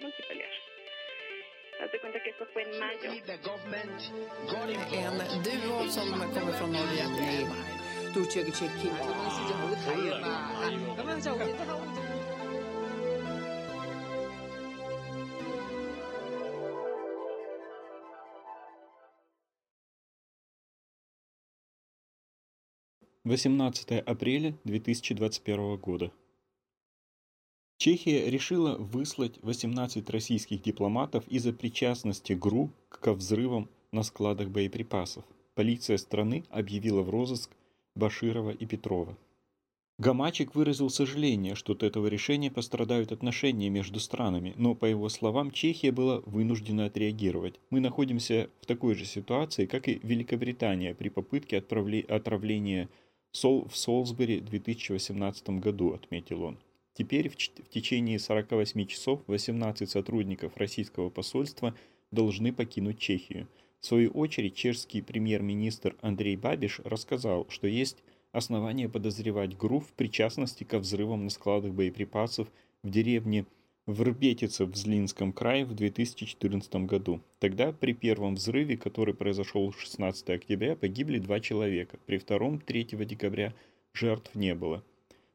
forma que pelear. Haz de cuenta que esto fue en mayo. En duo som kommer från Norge. Восемнадцатое апреля 2021 года. Чехия решила выслать 18 российских дипломатов из-за причастности ГРУ к взрывам на складах боеприпасов. Полиция страны объявила в розыск Баширова и Петрова. Гамачик выразил сожаление, что от этого решения пострадают отношения между странами, но, по его словам, Чехия была вынуждена отреагировать. Мы находимся в такой же ситуации, как и Великобритания при попытке отравления Сол в Солсбери в 2018 году, отметил он. Теперь в, течение 48 часов 18 сотрудников российского посольства должны покинуть Чехию. В свою очередь, чешский премьер-министр Андрей Бабиш рассказал, что есть основания подозревать ГРУ в причастности ко взрывам на складах боеприпасов в деревне Врбетице в Злинском крае в 2014 году. Тогда при первом взрыве, который произошел 16 октября, погибли два человека. При втором 3 декабря жертв не было.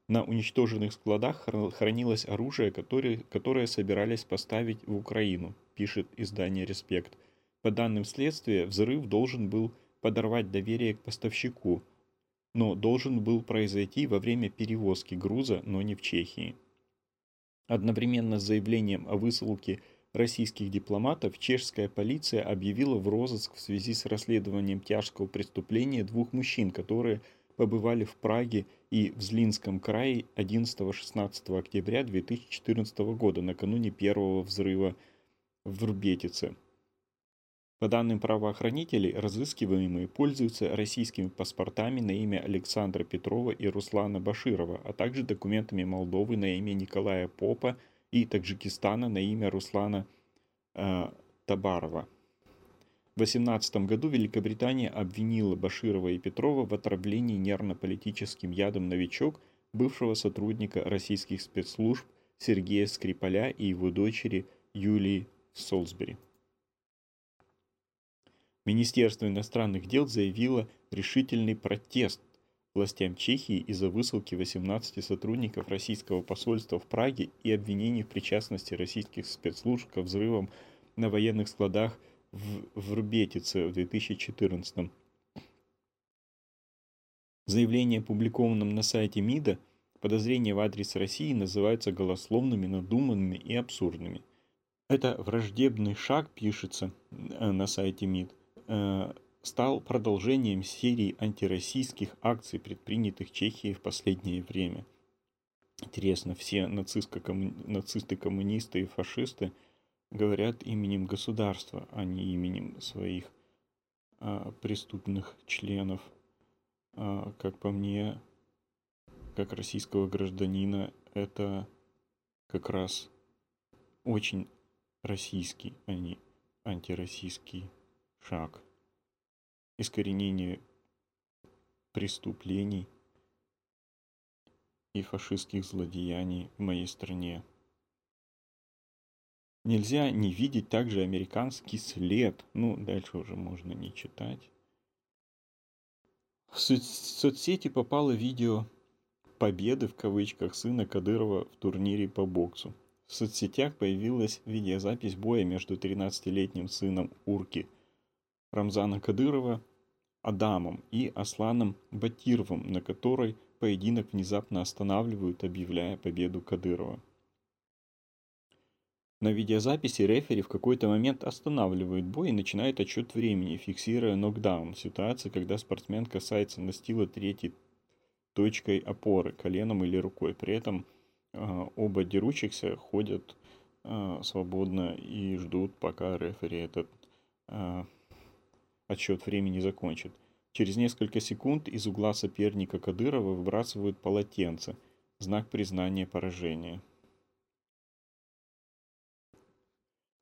На уничтоженных складах хранилось оружие, которое, которое собирались поставить в Украину, пишет издание «Респект». По данным следствия, взрыв должен был подорвать доверие к поставщику, но должен был произойти во время перевозки груза, но не в Чехии. Одновременно с заявлением о высылке российских дипломатов чешская полиция объявила в розыск в связи с расследованием тяжкого преступления двух мужчин, которые побывали в Праге и в Злинском крае 11-16 октября 2014 года, накануне первого взрыва в Рубетице. По данным правоохранителей, разыскиваемые пользуются российскими паспортами на имя Александра Петрова и Руслана Баширова, а также документами Молдовы на имя Николая Попа и Таджикистана на имя Руслана э, Табарова. В 2018 году Великобритания обвинила Баширова и Петрова в отравлении нервно-политическим ядом «Новичок» бывшего сотрудника российских спецслужб Сергея Скрипаля и его дочери Юлии Солсбери. Министерство иностранных дел заявило решительный протест властям Чехии из-за высылки 18 сотрудников российского посольства в Праге и обвинений в причастности российских спецслужб к взрывам на военных складах в, в Рубетице в 2014. Заявление, опубликованном на сайте МИДа, подозрения в адрес России называются голословными, надуманными и абсурдными. Это враждебный шаг, пишется э, на сайте МИД, Э, стал продолжением серии антироссийских акций, предпринятых Чехией в последнее время. Интересно, все нацисты, коммунисты и фашисты говорят именем государства, а не именем своих а, преступных членов. А, как по мне, как российского гражданина, это как раз очень российский, а не антироссийский шаг искоренения преступлений и фашистских злодеяний в моей стране. Нельзя не видеть также американский след. Ну, дальше уже можно не читать. В соцсети попало видео победы в кавычках сына Кадырова в турнире по боксу. В соцсетях появилась видеозапись боя между 13-летним сыном Урки Рамзана Кадырова Адамом и Асланом Батировым, на которой поединок внезапно останавливают, объявляя победу Кадырова. На видеозаписи рефери в какой-то момент останавливает бой и начинает отчет времени, фиксируя нокдаун. Ситуация, когда спортсмен касается настила третьей точкой опоры, коленом или рукой. При этом э, оба дерущихся ходят э, свободно и ждут, пока рефери этот э, отсчет времени закончит. Через несколько секунд из угла соперника Кадырова выбрасывают полотенце, знак признания поражения.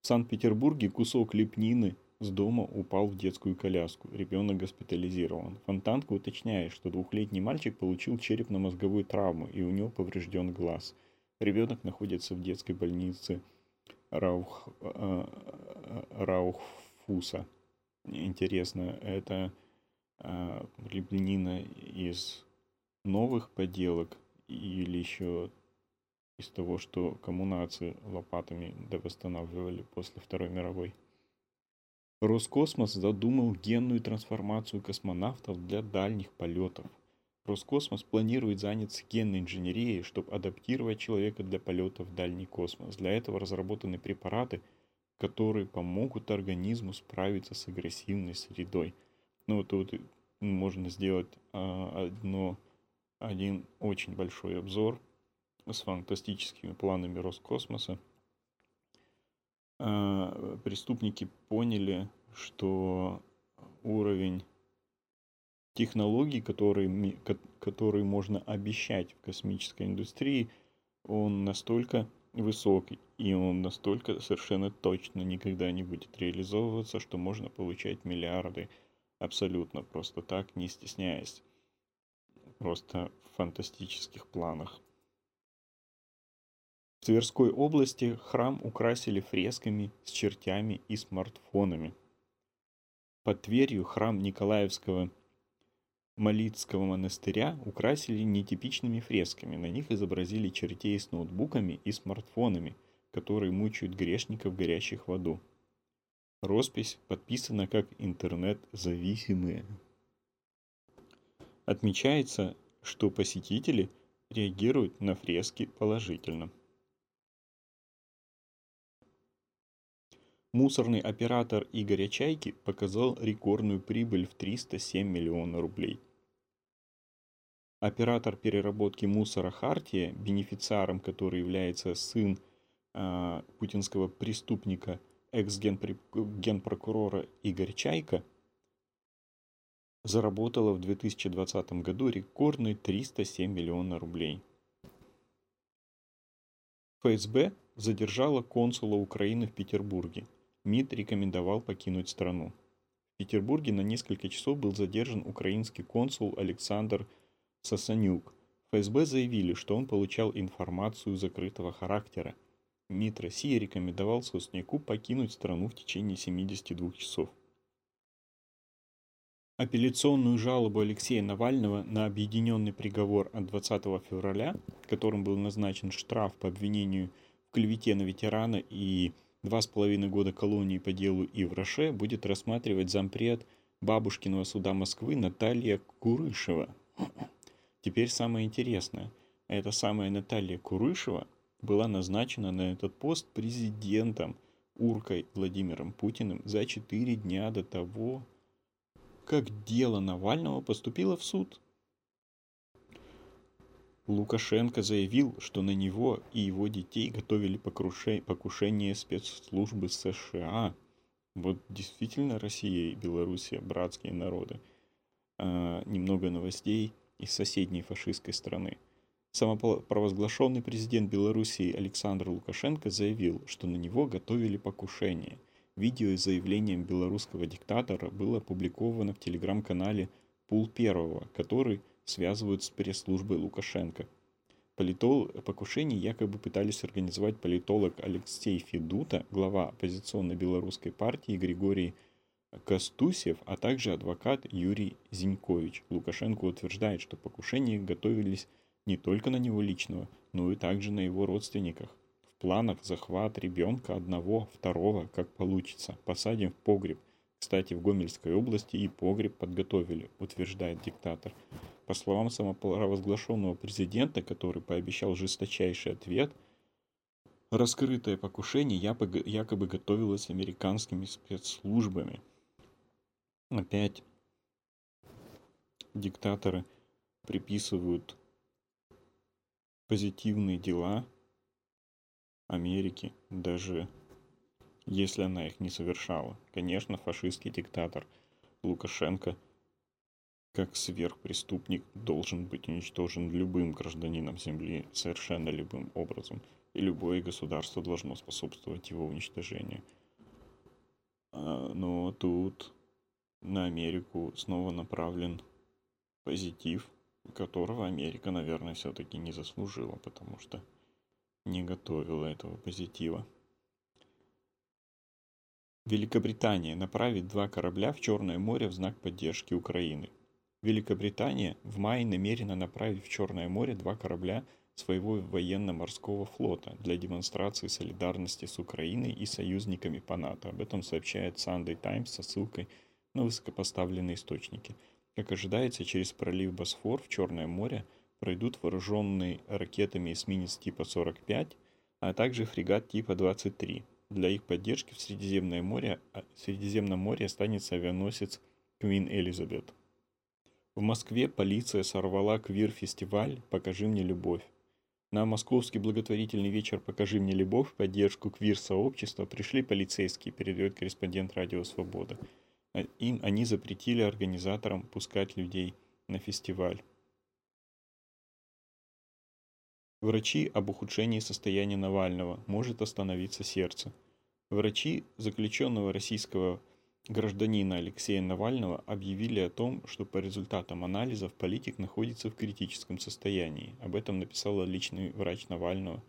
В Санкт-Петербурге кусок лепнины с дома упал в детскую коляску. Ребенок госпитализирован. Фонтанка уточняет, что двухлетний мальчик получил черепно-мозговую травму и у него поврежден глаз. Ребенок находится в детской больнице Раух, э, Раухфуса. Интересно, это э, лепнина из новых поделок или еще из того, что коммунации лопатами восстанавливали после Второй мировой. Роскосмос задумал генную трансформацию космонавтов для дальних полетов. Роскосмос планирует заняться генной инженерией, чтобы адаптировать человека для полета в дальний космос. Для этого разработаны препараты, которые помогут организму справиться с агрессивной средой. Ну, тут можно сделать а, одно, один очень большой обзор с фантастическими планами Роскосмоса. А, преступники поняли, что уровень технологий, которые, которые можно обещать в космической индустрии, он настолько высокий, и он настолько совершенно точно никогда не будет реализовываться, что можно получать миллиарды абсолютно просто так, не стесняясь. Просто в фантастических планах. В Тверской области храм украсили фресками с чертями и смартфонами. Под Тверью храм Николаевского Молитского монастыря украсили нетипичными фресками. На них изобразили чертей с ноутбуками и смартфонами, которые мучают грешников, горящих в аду. Роспись подписана как интернет-зависимые. Отмечается, что посетители реагируют на фрески положительно. Мусорный оператор Игоря Чайки показал рекордную прибыль в 307 миллионов рублей. Оператор переработки мусора Хартия, бенефициаром который является сын э, путинского преступника, экс-генпрокурора Игорь Чайка, заработала в 2020 году рекордные 307 миллионов рублей. ФСБ задержала консула Украины в Петербурге – МИД рекомендовал покинуть страну. В Петербурге на несколько часов был задержан украинский консул Александр Сасанюк. ФСБ заявили, что он получал информацию закрытого характера. МИД России рекомендовал Сосняку покинуть страну в течение 72 часов. Апелляционную жалобу Алексея Навального на объединенный приговор от 20 февраля, которым был назначен штраф по обвинению в клевете на ветерана и два с половиной года колонии по делу Ивраше будет рассматривать зампред бабушкиного суда Москвы Наталья Курышева. Теперь самое интересное. Эта самая Наталья Курышева была назначена на этот пост президентом Уркой Владимиром Путиным за четыре дня до того, как дело Навального поступило в суд. Лукашенко заявил, что на него и его детей готовили покушение спецслужбы США. Вот действительно Россия и Белоруссия братские народы. А, немного новостей из соседней фашистской страны. Самопровозглашенный президент Белоруссии Александр Лукашенко заявил, что на него готовили покушение. Видео с заявлением белорусского диктатора было опубликовано в телеграм-канале Пул Первого, который – связывают с пресс-службой Лукашенко. Политол... Покушение якобы пытались организовать политолог Алексей Федута, глава оппозиционной белорусской партии Григорий Костусев, а также адвокат Юрий Зинькович. Лукашенко утверждает, что покушения готовились не только на него личного, но и также на его родственниках. В планах захват ребенка одного, второго, как получится. Посадим в погреб. Кстати, в Гомельской области и погреб подготовили, утверждает диктатор. По словам самопровозглашенного президента, который пообещал жесточайший ответ, раскрытое покушение якобы готовилось американскими спецслужбами. Опять диктаторы приписывают позитивные дела Америки, даже если она их не совершала. Конечно, фашистский диктатор Лукашенко – как сверхпреступник должен быть уничтожен любым гражданином Земли совершенно любым образом, и любое государство должно способствовать его уничтожению. А, но тут на Америку снова направлен позитив, которого Америка, наверное, все-таки не заслужила, потому что не готовила этого позитива. Великобритания направит два корабля в Черное море в знак поддержки Украины. Великобритания в мае намерена направить в Черное море два корабля своего военно-морского флота для демонстрации солидарности с Украиной и союзниками по НАТО. Об этом сообщает Sunday Times со ссылкой на высокопоставленные источники. Как ожидается, через пролив Босфор в Черное море пройдут вооруженные ракетами эсминец типа 45, а также фрегат типа 23. Для их поддержки в Средиземное море, а, Средиземном море останется авианосец Queen Elizabeth. В Москве полиция сорвала квир-фестиваль «Покажи мне любовь». На московский благотворительный вечер «Покажи мне любовь» в поддержку квир-сообщества пришли полицейские, передает корреспондент «Радио Свобода». А им они запретили организаторам пускать людей на фестиваль. Врачи об ухудшении состояния Навального. Может остановиться сердце. Врачи заключенного российского гражданина Алексея Навального объявили о том, что по результатам анализов политик находится в критическом состоянии. Об этом написала личный врач Навального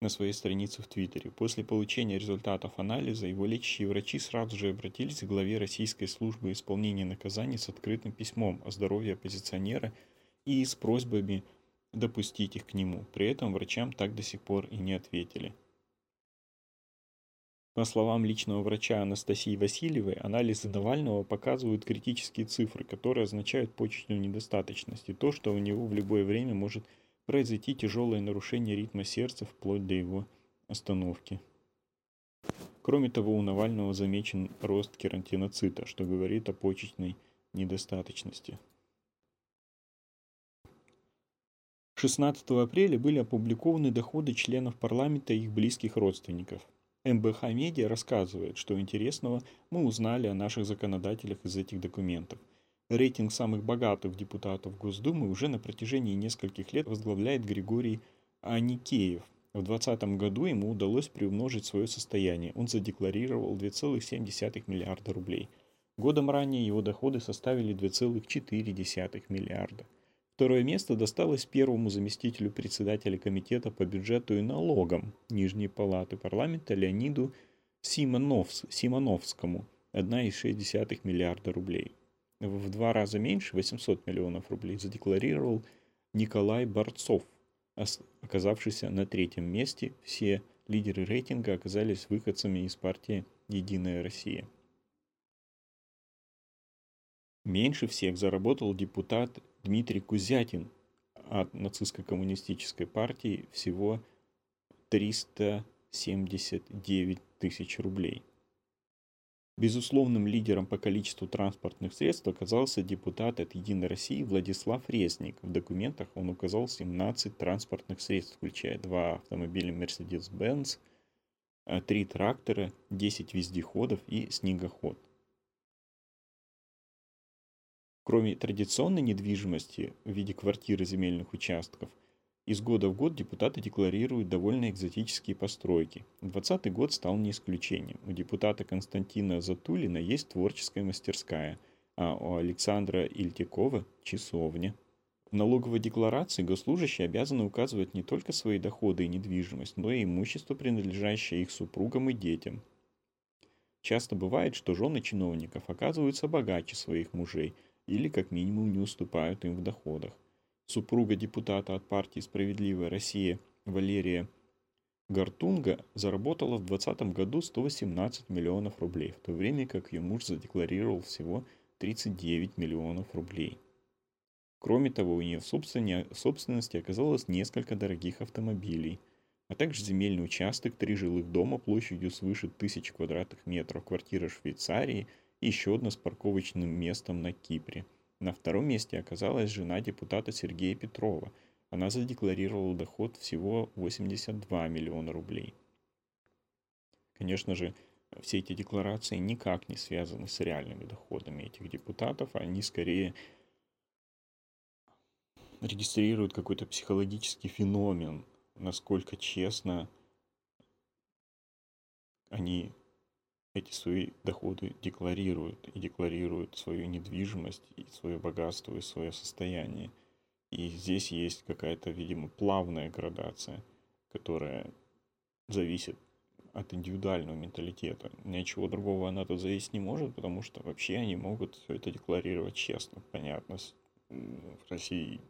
на своей странице в Твиттере. После получения результатов анализа его лечащие врачи сразу же обратились к главе Российской службы исполнения наказаний с открытым письмом о здоровье оппозиционера и с просьбами допустить их к нему. При этом врачам так до сих пор и не ответили. По словам личного врача Анастасии Васильевой, анализы Навального показывают критические цифры, которые означают почечную недостаточность и то, что у него в любое время может произойти тяжелое нарушение ритма сердца вплоть до его остановки. Кроме того, у Навального замечен рост кератиноцита, что говорит о почечной недостаточности. 16 апреля были опубликованы доходы членов парламента и их близких родственников. МБХ Медиа рассказывает, что интересного мы узнали о наших законодателях из этих документов. Рейтинг самых богатых депутатов Госдумы уже на протяжении нескольких лет возглавляет Григорий Аникеев. В 2020 году ему удалось приумножить свое состояние. Он задекларировал 2,7 миллиарда рублей. Годом ранее его доходы составили 2,4 миллиарда. Второе место досталось первому заместителю председателя комитета по бюджету и налогам Нижней палаты парламента Леониду Симоновс, Симоновскому, 1,6 миллиарда рублей. В два раза меньше, 800 миллионов рублей, задекларировал Николай Борцов, оказавшийся на третьем месте. Все лидеры рейтинга оказались выходцами из партии «Единая Россия». Меньше всех заработал депутат Дмитрий Кузятин от нацистско-коммунистической партии всего 379 тысяч рублей. Безусловным лидером по количеству транспортных средств оказался депутат от «Единой России» Владислав Резник. В документах он указал 17 транспортных средств, включая два автомобиля Mercedes-Benz, 3 трактора, 10 вездеходов и снегоход – Кроме традиционной недвижимости в виде квартир и земельных участков, из года в год депутаты декларируют довольно экзотические постройки. 2020 год стал не исключением. У депутата Константина Затулина есть творческая мастерская, а у Александра Ильтякова – часовня. В налоговой декларации госслужащие обязаны указывать не только свои доходы и недвижимость, но и имущество, принадлежащее их супругам и детям. Часто бывает, что жены чиновников оказываются богаче своих мужей – или как минимум не уступают им в доходах. Супруга депутата от партии «Справедливая Россия» Валерия Гартунга заработала в 2020 году 118 миллионов рублей, в то время как ее муж задекларировал всего 39 миллионов рублей. Кроме того, у нее в собственности оказалось несколько дорогих автомобилей, а также земельный участок, три жилых дома площадью свыше 1000 квадратных метров, квартира в Швейцарии – и еще одна с парковочным местом на Кипре. На втором месте оказалась жена депутата Сергея Петрова. Она задекларировала доход всего 82 миллиона рублей. Конечно же, все эти декларации никак не связаны с реальными доходами этих депутатов, они скорее регистрируют какой-то психологический феномен, насколько честно они эти свои доходы декларируют, и декларируют свою недвижимость, и свое богатство, и свое состояние. И здесь есть какая-то, видимо, плавная градация, которая зависит от индивидуального менталитета. Ничего другого она тут зависеть не может, потому что вообще они могут все это декларировать честно. Понятно, в России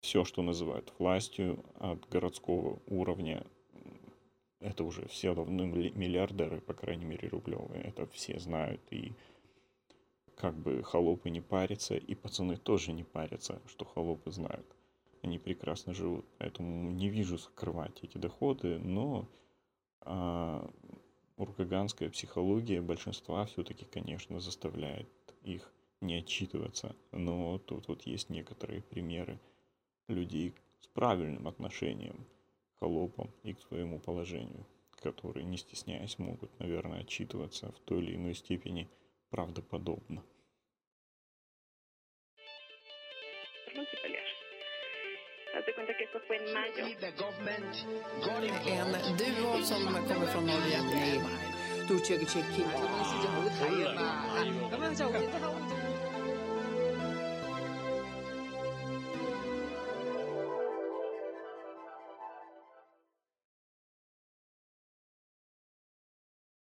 все, что называют властью от городского уровня, это уже все давно миллиардеры, по крайней мере, рублевые. Это все знают. И как бы холопы не парятся, и пацаны тоже не парятся, что холопы знают. Они прекрасно живут. Поэтому не вижу скрывать эти доходы, но а, уркаганская психология большинства все-таки, конечно, заставляет их не отчитываться. Но тут вот есть некоторые примеры людей с правильным отношением холопам и к своему положению, которые, не стесняясь, могут, наверное, отчитываться в той или иной степени правдоподобно. En duo som kommer från Norge.